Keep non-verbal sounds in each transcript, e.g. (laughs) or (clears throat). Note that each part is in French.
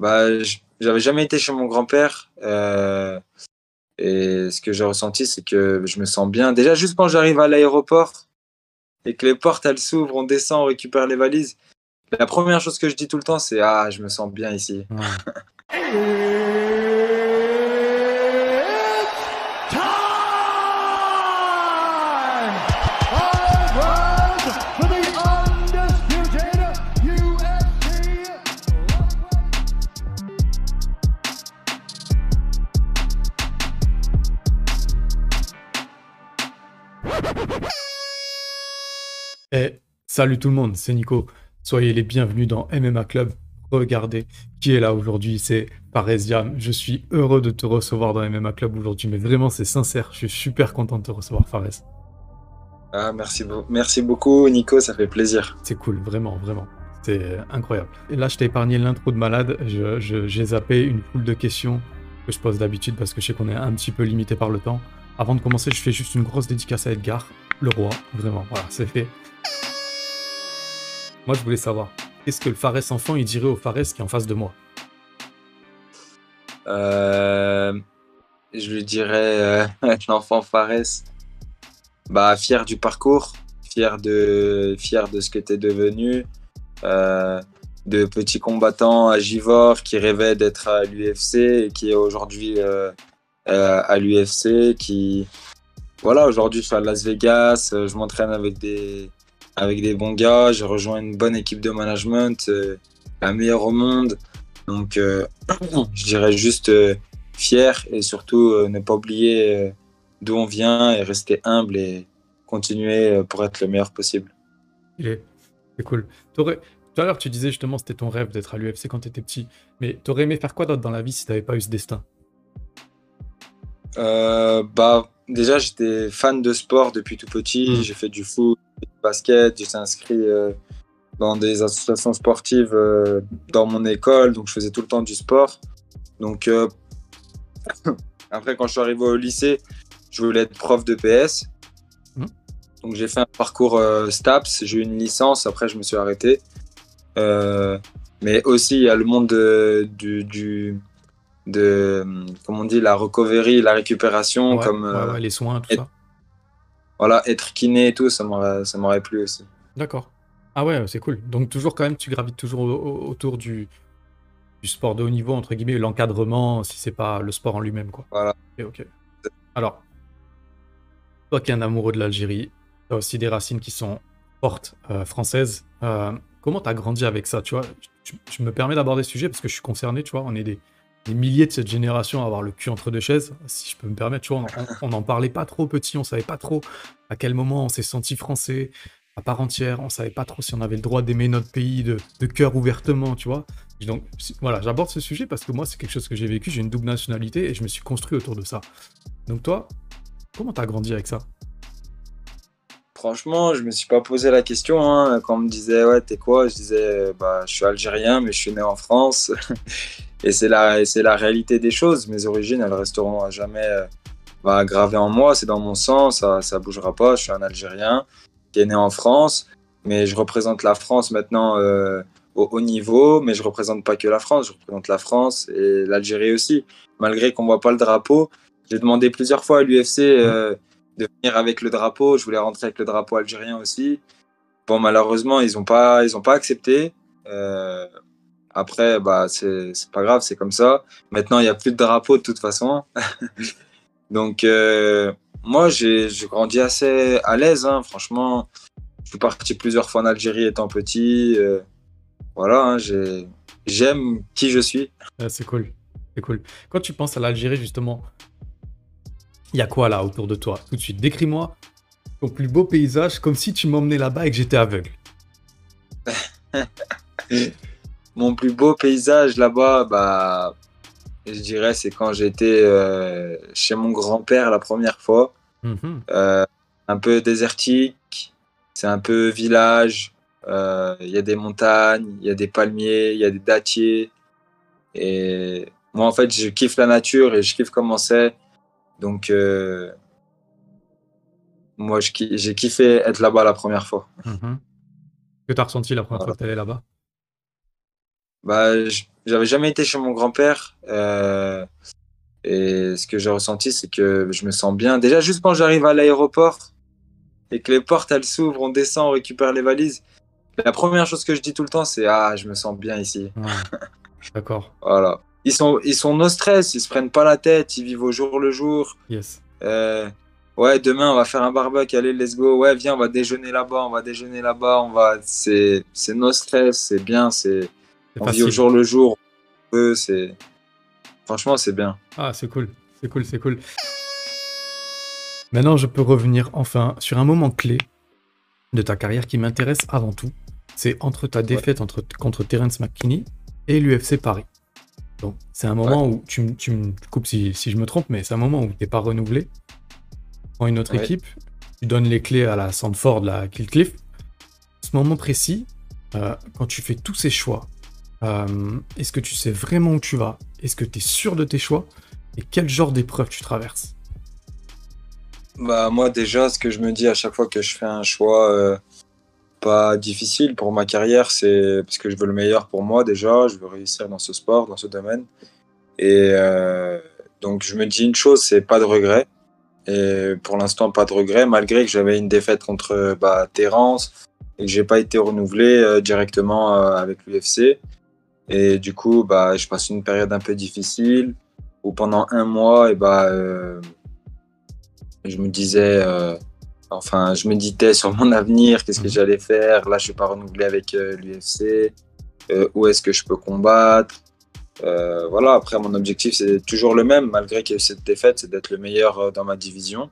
Bah, j'avais jamais été chez mon grand-père. et ce que j'ai ressenti, c'est que je me sens bien. Déjà, juste quand j'arrive à l'aéroport et que les portes, elles s'ouvrent, on descend, on récupère les valises. La première chose que je dis tout le temps, c'est Ah, je me sens bien ici. (laughs) Eh, salut tout le monde, c'est Nico. Soyez les bienvenus dans MMA Club. Regardez qui est là aujourd'hui, c'est Paresiam. Je suis heureux de te recevoir dans MMA Club aujourd'hui, mais vraiment c'est sincère, je suis super content de te recevoir Fares. Ah, merci, merci beaucoup Nico, ça fait plaisir. C'est cool, vraiment, vraiment. C'est incroyable. Et là, je t'ai épargné l'intro de malade. J'ai je, zappé une foule de questions que je pose d'habitude parce que je sais qu'on est un petit peu limité par le temps. Avant de commencer, je fais juste une grosse dédicace à Edgar, le roi. Vraiment, voilà, c'est fait. Moi, je voulais savoir, qu'est-ce que le Fares enfant, il dirait au Fares qui est en face de moi? Euh, Je lui dirais, euh, (laughs) l'enfant Fares, bah, fier du parcours, fier de, fier de ce que tu es devenu, euh, de petit combattant agivore qui rêvait d'être à l'UFC et qui est aujourd'hui à l'UFC, qui... Voilà, aujourd'hui je suis à Las Vegas, je m'entraîne avec des, avec des bons gars. J'ai rejoint une bonne équipe de management, euh, la meilleure au monde. Donc, euh, (clears throat) je dirais juste euh, fier et surtout ne pas oublier d'où on vient et rester humble et continuer pour être le meilleur possible. C'est cool. Tout à l'heure, tu disais justement c'était ton rêve d'être à l'UFC quand tu étais petit. Mais tu aurais aimé faire quoi d'autre dans la vie si tu n'avais pas eu ce destin? Bah, Déjà, j'étais fan de sport depuis tout petit. Hmm. J'ai fait du foot, basket, j'étais inscrit euh, dans des associations sportives euh, dans mon école, donc je faisais tout le temps du sport. Donc euh, (coughs) après, quand je suis arrivé au lycée, je voulais être prof de PS. Mmh. Donc j'ai fait un parcours STAPS, j'ai eu une licence, après je me suis arrêté. mais aussi, il y a le monde du, du, de, comment on dit, la recovery, la récupération, comme les soins, tout ça voilà, être kiné et tout, ça m'aurait plu aussi. D'accord. Ah ouais, c'est cool. Donc toujours quand même, tu gravites toujours autour du, du sport de haut niveau, entre guillemets, l'encadrement, si c'est pas le sport en lui-même, quoi. Voilà. ok. Alors, toi qui es un amoureux de l'Algérie, tu as aussi des racines qui sont fortes, euh, françaises. Euh, comment tu as grandi avec ça, tu vois? Je, me permets d'aborder ce sujet parce que je suis concerné, tu vois, on est des, des milliers de cette génération à avoir le cul entre deux chaises, si je peux me permettre. Tu vois, on n'en parlait pas trop petit, on savait pas trop à quel moment on s'est senti français à part entière, on savait pas trop si on avait le droit d'aimer notre pays de, cœur ouvertement, tu vois. Donc voilà, j'aborde ce sujet parce que moi, c'est quelque chose que j'ai vécu, j'ai une double nationalité et je me suis construit autour de ça. Donc toi, comment t'as grandi avec ça? Franchement, je me suis pas posé la question. Hein. Quand on me disait, ouais, t'es quoi? Je disais, bah, je suis algérien, mais je suis né en France. (laughs) Et c'est la, la réalité des choses. Mes origines, elles resteront à jamais euh, bah, gravées en moi. C'est dans mon sang, ça ne bougera pas. Je suis un Algérien qui est né en France, mais je représente la France maintenant euh, au haut niveau. Mais je représente pas que la France, je représente la France et l'Algérie aussi. Malgré qu'on voit pas le drapeau, j'ai demandé plusieurs fois à l'UFC euh, de venir avec le drapeau. Je voulais rentrer avec le drapeau algérien aussi. Bon, malheureusement, ils n'ont pas, ils ont pas accepté. Euh, après, bah, c'est pas grave, c'est comme ça. Maintenant, il n'y a plus de drapeau de toute façon. (laughs) Donc, euh, moi, j'ai grandi assez à l'aise, hein, franchement. Je suis parti plusieurs fois en Algérie étant petit. Euh, voilà, hein, j'aime qui je suis. c'est cool, c'est cool. Quand tu penses à l'Algérie, justement, il y a quoi là autour de toi? Tout de suite, décris-moi ton plus beau paysage comme si tu m'emmenais là-bas et que j'étais aveugle. (laughs) Mon plus beau paysage là-bas, bah, je dirais, c'est quand j'étais euh, chez mon grand-père la première fois. Mhm. Euh, un peu désertique, c'est un peu village. Euh, il y a des montagnes, il y a des palmiers, il y a des dattiers. Et moi, en fait, je kiffe la nature et je kiffe comment c'est. Donc, moi, j'ai kiffé être là-bas la première fois. Mhm. Que tu as ressenti la première fois que tu allé là-bas? Bah, j'avais jamais été chez mon grand-père. et ce que j'ai ressenti, c'est que je me sens bien. Déjà, juste quand j'arrive à l'aéroport et que les portes, elles s'ouvrent, on descend, on récupère les valises. La première chose que je dis tout le temps, c'est Ah, je me sens bien ici. (laughs) D'accord. voilà. Ils sont, ils sont no stress, ils se prennent pas la tête, ils vivent au jour le jour. Yes. Euh, ouais, demain on va faire un barbecue, allez, let's go. Ouais, viens, on va déjeuner là-bas, on va déjeuner là-bas, on va. C'est, c'est no stress, c'est bien, c'est. On vit au jour le jour. C'est. Franchement, c'est bien. Ah, c'est cool, c'est cool, c'est cool. Maintenant, je peux revenir enfin sur un moment clé de ta carrière qui m'intéresse avant tout. C'est entre ta défaite entre, contre Terence McKinney et l'UFC Paris. Donc, c'est un moment où tu, me coupes si, je me trompe, mais c'est un moment où tu n'es pas renouvelé. Prends une autre équipe, tu donnes les clés à la Sandford, la Killcliff. Ce moment précis, euh, quand tu fais tous ces choix, euh, est-ce que tu sais vraiment où tu vas? Est-ce que tu es sûr de tes choix? Et quel genre d'épreuve tu traverses? Bah moi déjà, ce que je me dis à chaque fois que je fais un choix, euh, pas difficile pour ma carrière, c'est parce que je veux le meilleur pour moi déjà, je veux réussir dans ce sport, dans ce domaine. Et euh, donc je me dis une chose, c'est pas de regret. Et pour l'instant, pas de regret, malgré que j'avais une défaite contre bah, Terence et que j'ai pas été renouvelé euh, directement euh, avec l'UFC. Et du coup, bah, je passe une période un peu difficile où pendant un mois, et bah, je me disais Enfin, je méditais sur mon avenir, qu'est-ce que mhm. j'allais faire. Là, je suis pas renouvelé avec euh, l'UFC. Euh, où est-ce que je peux combattre? Euh, Voilà. Après, mon objectif c'est toujours le même, malgré qu'il y ait eu cette défaite, c'est d'être le meilleur dans ma division.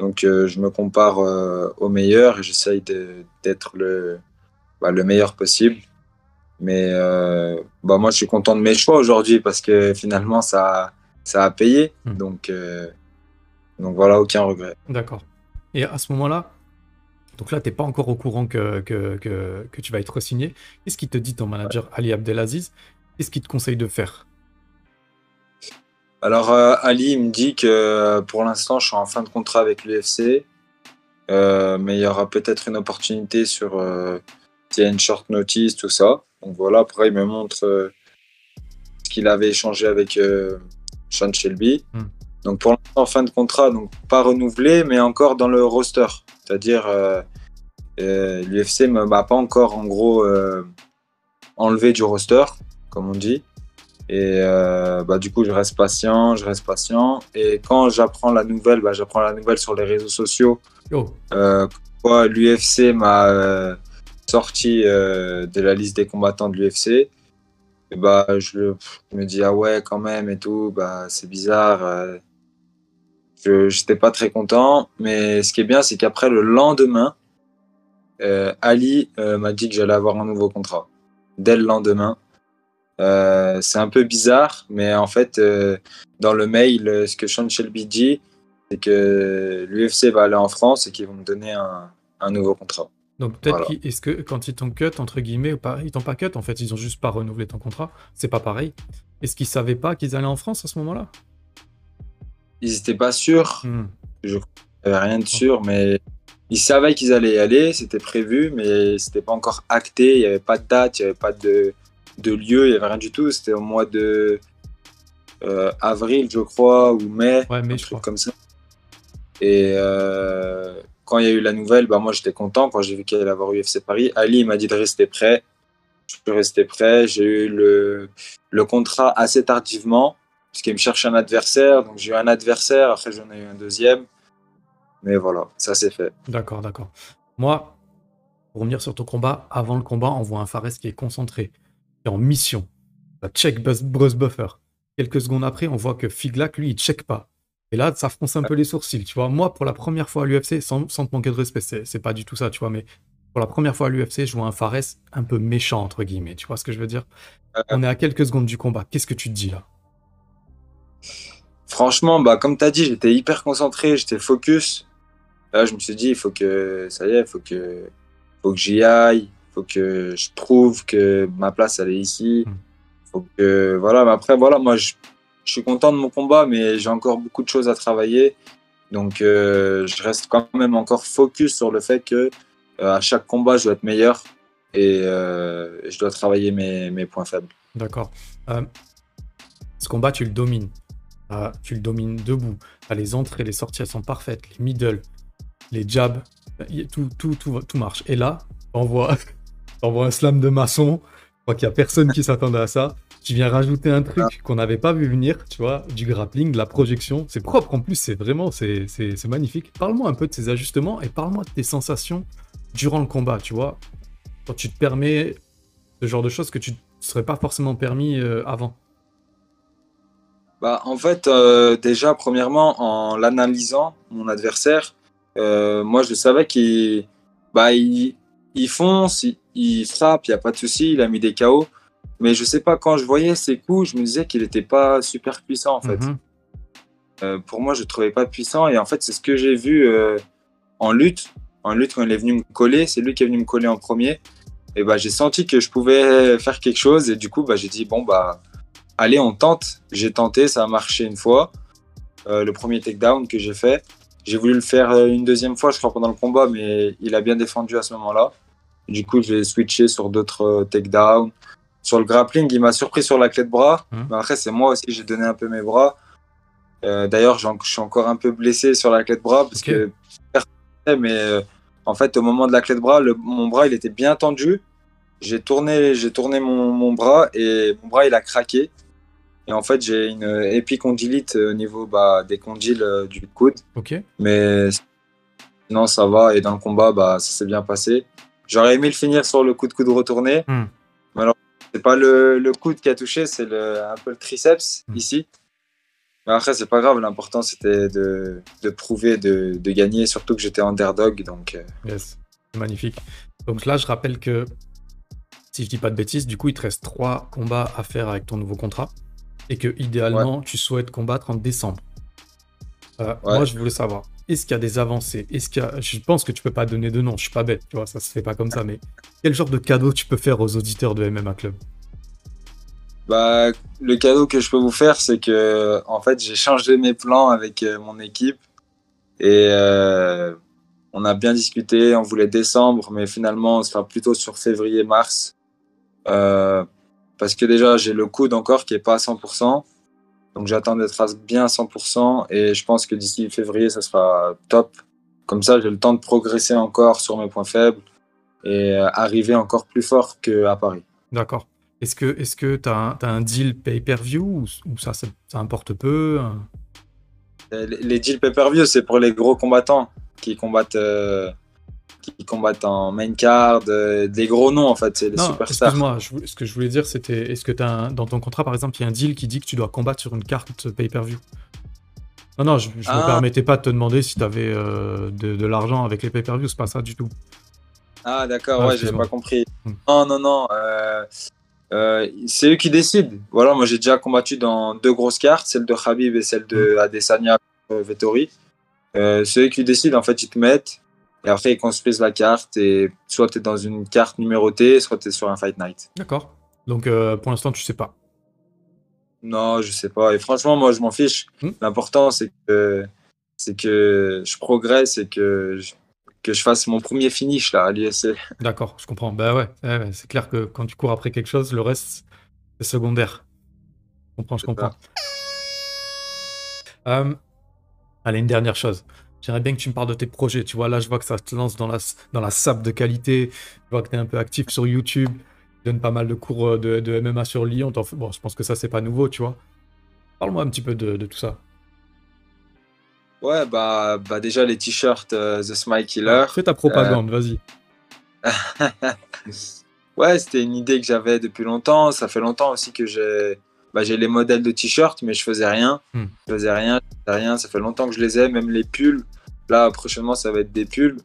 Donc, je me compare au meilleur et j'essaye d'être le, bah, le meilleur possible. Mais bah, moi, je suis content de mes choix aujourd'hui parce que finalement, ça, ça a payé. Mhm. Donc, donc voilà, aucun regret. D'accord. Et à ce moment-là, donc là, tu n'es pas encore au courant que, que, que, tu vas être signé. Qu'est-ce qui te dit ton manager Ali Abdelaziz? Qu'est-ce qu'il te conseille de faire? Alors, euh, Ali me dit que pour l'instant, je suis en fin de contrat avec l'UFC. Euh, mais il y aura peut-être une opportunité sur euh, une short notice, tout ça. Donc voilà, après, il me montre ce qu'il avait échangé avec Sean Shelby. Hmm. Donc pour l'instant, fin de contrat, donc pas renouvelé, mais encore dans le roster. C'est-à-dire, euh, euh, l'UFC ne m'a pas encore, en gros, euh, enlevé du roster, comme on dit. Et bah, du coup, je reste patient, je reste patient. Et quand j'apprends la nouvelle, bah, j'apprends la nouvelle sur les réseaux sociaux. L'UFC m'a sorti de la liste des combattants de l'UFC bah je, me dis ah ouais quand même et tout bah c'est bizarre je n'étais pas très content. Mais ce qui est bien, c'est qu'après le lendemain, euh, Ali euh, m'a dit que j'allais avoir un nouveau contrat. Dès le lendemain. Euh, c'est un peu bizarre, mais en fait, dans le mail, ce que Sean Shelby dit, c'est que l'UFC va aller en France et qu'ils vont me donner un, un nouveau contrat. Donc peut-être est-ce que quand ils t'ont cut entre guillemets ou pas, ils t'ont pas cut en fait, ils ont juste pas renouvelé ton contrat, c'est pas pareil. Est-ce qu'ils savaient pas qu'ils allaient en France à ce moment-là? Ils n'étaient pas sûrs. Hmm. Je n'avais rien de sûr, mais ils savaient qu'ils allaient y aller, c'était prévu, mais c'était pas encore acté, il n'y avait pas de date, il n'y avait pas de, de lieu, il n'y avait rien du tout. C'était au mois de euh, avril, je crois, ou mai, ouais, un truc comme ça. Et euh, quand il y a eu la nouvelle, bah, moi j'étais content quand j'ai vu qu'il allait avoir UFC Paris. Ali m'a dit de rester prêt. Je peux rester prêt. J'ai eu le, le contrat assez tardivement parce qu'il me cherche un adversaire. Donc j'ai eu un adversaire, après j'en ai eu un deuxième. Mais voilà, ça c'est fait. D'accord, d'accord. Moi, pour revenir sur ton combat, avant le combat, on voit un Fares qui est concentré, qui est en mission. La check Bruce Buffer. Quelques secondes après, on voit que Figlac, lui, il check pas. Et là, ça fronce un peu les sourcils, tu vois. Moi, pour la première fois à l'UFC, sans, sans, te manquer de respect, c'est pas du tout ça, tu vois, mais pour la première fois à l'UFC, je vois un Fares un peu méchant, entre guillemets. Tu vois ce que je veux dire? On est à quelques secondes du combat. Qu'est-ce que tu te dis là? Franchement, bah, comme tu as dit, j'étais hyper concentré, j'étais focus. Là, je me suis dit, il faut que, ça y est, il faut que, faut que j'y aille, il faut que je prouve que ma place, elle est ici. Hmm. Faut que, voilà, mais après, voilà, moi, je, suis content de mon combat, mais j'ai encore beaucoup de choses à travailler. Donc, euh, je reste quand même encore focus sur le fait que euh, à chaque combat, je dois être meilleur. et je dois travailler mes, mes points faibles. D'accord. ce combat, tu le domines. Tu le domines debout. les entrées, les sorties, elles sont parfaites. Les middle, les jabs, tout, tout, tout, tout marche. Et là, on voit (laughs) un slam de maçon. Je crois qu'il n'y a personne qui s'attendait à ça. Tu viens rajouter un truc qu'on n'avait pas vu venir, tu vois, du grappling, de la projection. C'est propre en plus, c'est vraiment, c'est magnifique. Parle-moi un peu de ces ajustements et parle-moi de tes sensations durant le combat, tu vois. Quand tu te permets ce genre de choses que tu ne serais pas forcément permis euh, avant. Bah, en fait, euh, déjà, premièrement, en l'analysant, mon adversaire, euh, moi, je savais qu'il bah, il, il fonce, il, il frappe, il n'y a pas de souci, il a mis des KO. Mais je sais pas, quand je voyais ses coups, je me disais qu'il n'était pas super puissant en fait. Mhm. Euh, pour moi, je ne trouvais pas puissant. Et en fait, c'est ce que j'ai vu en lutte. En lutte, quand il est venu me coller, c'est lui qui est venu me coller en premier. Et bah, j'ai senti que je pouvais faire quelque chose. Et du coup, bah, j'ai dit, bon, bah, allez, on tente. J'ai tenté, ça a marché une fois. Euh, le premier takedown que j'ai fait. J'ai voulu le faire une deuxième fois, je crois, pendant le combat, mais il a bien défendu à ce moment-là. Du coup, j'ai switché sur d'autres takedowns. Sur le grappling, il m'a surpris sur la clé de bras. Mmh. Mais après, c'est moi aussi, j'ai donné un peu mes bras. Euh, d'ailleurs, je suis encore un peu blessé sur la clé de bras parce que mais euh, en fait, au moment de la clé de bras, mon bras il était bien tendu. J'ai tourné, j'ai tourné mon, bras et mon bras il a craqué. Et en fait, j'ai une épicondylite au niveau bah, des condyles euh, du coude. Ok. Mais sinon, ça va. Et dans le combat, bah, ça s'est bien passé. J'aurais aimé le finir sur le coup de coude retourné. Mmh. Mais alors, c'est pas le, le, coude qui a touché, c'est un peu le triceps hmm. ici. Mais après, c'est pas grave. L'important, c'était de, de, prouver, de, de, gagner, surtout que j'étais underdog. Donc, euh. yes, magnifique. Donc là, je rappelle que si je dis pas de bêtises, du coup, il te reste trois combats à faire avec ton nouveau contrat. Et que idéalement, tu souhaites combattre en décembre. Euh, moi, je voulais savoir, est-ce qu'il y a des avancées? Est-ce qu'il Je pense que tu peux pas donner de nom, je suis pas bête, tu vois, ça se fait pas comme ça, mais quel genre de cadeau tu peux faire aux auditeurs de MMA Club? Bah, le cadeau que je peux vous faire, c'est que en fait, j'ai changé mes plans avec euh, mon équipe. Et euh, on a bien discuté. On voulait décembre, mais finalement, on sera plutôt sur février-mars euh, parce que déjà, j'ai le coude encore qui est pas à 100%. Donc j'attends d'être bien à 100% et je pense que d'ici février, ça sera top. Comme ça, j'ai le temps de progresser encore sur mes points faibles et euh, arriver encore plus fort qu'à Paris. D'accord. Est-ce que tu est as, as, un deal pay-per-view ou, ça, ça, importe peu euh, les, deals pay-per-view, c'est pour les gros combattants qui combattent euh, qui combattent en main card, euh, des gros noms en fait, c'est les superstars. Excuse-moi, ce que je voulais dire c'était est-ce que as dans ton contrat par exemple, il y a un deal qui dit que tu dois combattre sur une carte pay-per-view? Non, non, je ne me ah. permettais pas de te demander si tu avais euh, de, l'argent avec les pay-per-view, c'est pas ça du tout. Ah d'accord, ah, ouais, j'ai pas compris. Hmm. Non, non, non. Euh, c'est eux qui décident. Voilà, moi j'ai déjà combattu dans deux grosses cartes, celle de Khabib et celle de hmm. Adesanya Vettori. c'est eux qui décident, en fait, ils te mettent et après, ils construisent la carte et soit tu es dans une carte numérotée, soit tu es sur un Fight Night. D'accord. Donc euh, pour l'instant, tu sais pas. Non, je sais pas. Et franchement, moi, je m'en fiche. Hmm. L'important, c'est que, c'est que je progresse et que je, que je fasse mon premier finish là, à l'USC. D'accord, je comprends. Bah ouais, c'est clair que quand tu cours après quelque chose, le reste, c'est secondaire. Je comprends, je comprends. Euh, allez, une dernière chose. J'aimerais bien que tu me parles de tes projets. Tu vois, là, je vois que ça te lance dans la, dans la sable de qualité. Je vois que tu es un peu actif sur YouTube. Tu donnes pas mal de cours euh, de, MMA sur Lyon. Bon, je pense que ça, c'est pas nouveau, tu vois. Parle-moi un petit peu de, tout ça. Ouais, bah, bah déjà, les t-shirts euh, The Smile Killer. fais ta propagande, euh, vas-y. (laughs) ouais, c'était une idée que j'avais depuis longtemps. Ça fait longtemps aussi que j'ai bah, j'ai les modèles de t-shirts, mais je faisais rien. Hmm. Je faisais rien, je faisais rien. Ça fait longtemps que je les ai, même les pulls. Là, prochainement, ça va être des pulls.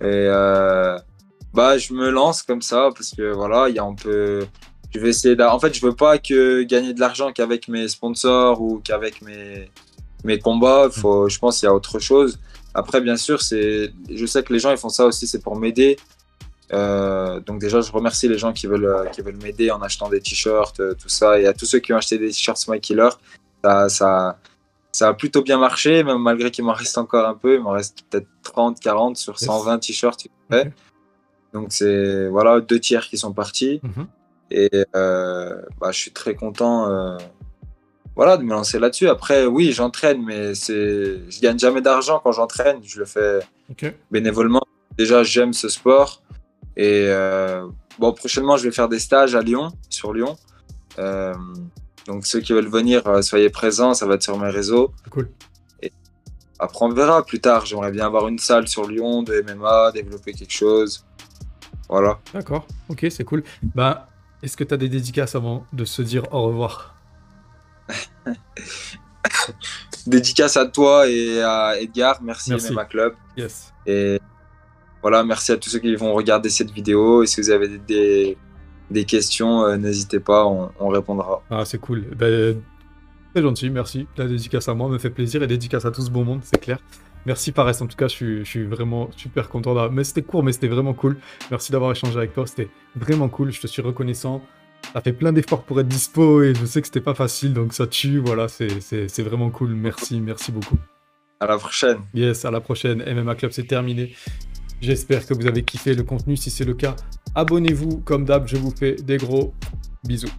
Et euh, bah, je me lance comme ça parce que voilà, il y a un peu. Je vais essayer. En fait, je veux pas que gagner de l'argent qu'avec mes sponsors ou qu'avec mes mes combats. Hmm. Faut, je pense qu'il y a autre chose. Après, bien sûr, c'est. Je sais que les gens ils font ça aussi, c'est pour m'aider. Euh, donc déjà, je remercie les gens qui veulent, euh, qui veulent m'aider en achetant des t-shirts, euh, tout ça. Et à tous ceux qui ont acheté des t-shirts Smile Killer, ça, ça, ça, a plutôt bien marché, même malgré qu'il m'en reste encore un peu. Il m'en reste peut-être 30, 40 sur 120 t-shirts. Donc c'est voilà deux tiers qui sont partis. Mhm. Et euh, bah, je suis très content euh, voilà, de me lancer là-dessus. Après, oui, j'entraîne, mais je gagne jamais d'argent quand j'entraîne. Je le fais bénévolement. Déjà, j'aime ce sport. Et euh, bon, prochainement, je vais faire des stages à Lyon, sur Lyon. Euh, donc, ceux qui veulent venir, euh, soyez présents. Ça va être sur mes réseaux. Cool. Après, on verra plus tard. J'aimerais bien avoir une salle sur Lyon de MMA, développer quelque chose. Voilà. D'accord. Ok, c'est cool. Bah, est-ce que tu as des dédicaces avant de se dire au revoir? (laughs) Dédicace à toi et à Edgar. Merci, Merci. MMA Club. Yes. Et voilà, merci à tous ceux qui vont regarder cette vidéo. Et si vous avez des, des, des questions, euh, n'hésitez pas, on, on répondra. Ah, c'est cool. Ben, très gentil, merci. La dédicace à moi me fait plaisir et dédicace à tout ce bon monde, c'est clair. Merci Pares, en tout cas, je suis, je suis vraiment super content. Mais c'était court, mais c'était vraiment cool. Merci d'avoir échangé avec toi, c'était vraiment cool. Je te suis reconnaissant. T'as fait plein d'efforts pour être dispo et je sais que c'était pas facile, donc ça tue. Voilà, c'est c'est- c'est vraiment cool. Merci, merci beaucoup. À la prochaine. Yes, à la prochaine. MMA Club, c'est terminé. J'espère que vous avez kiffé le contenu. Si c'est le cas, abonnez-vous. Comme d'hab, je vous fais des gros bisous.